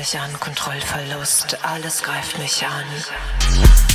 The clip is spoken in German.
mich an, Kontrollverlust, alles greift mich an.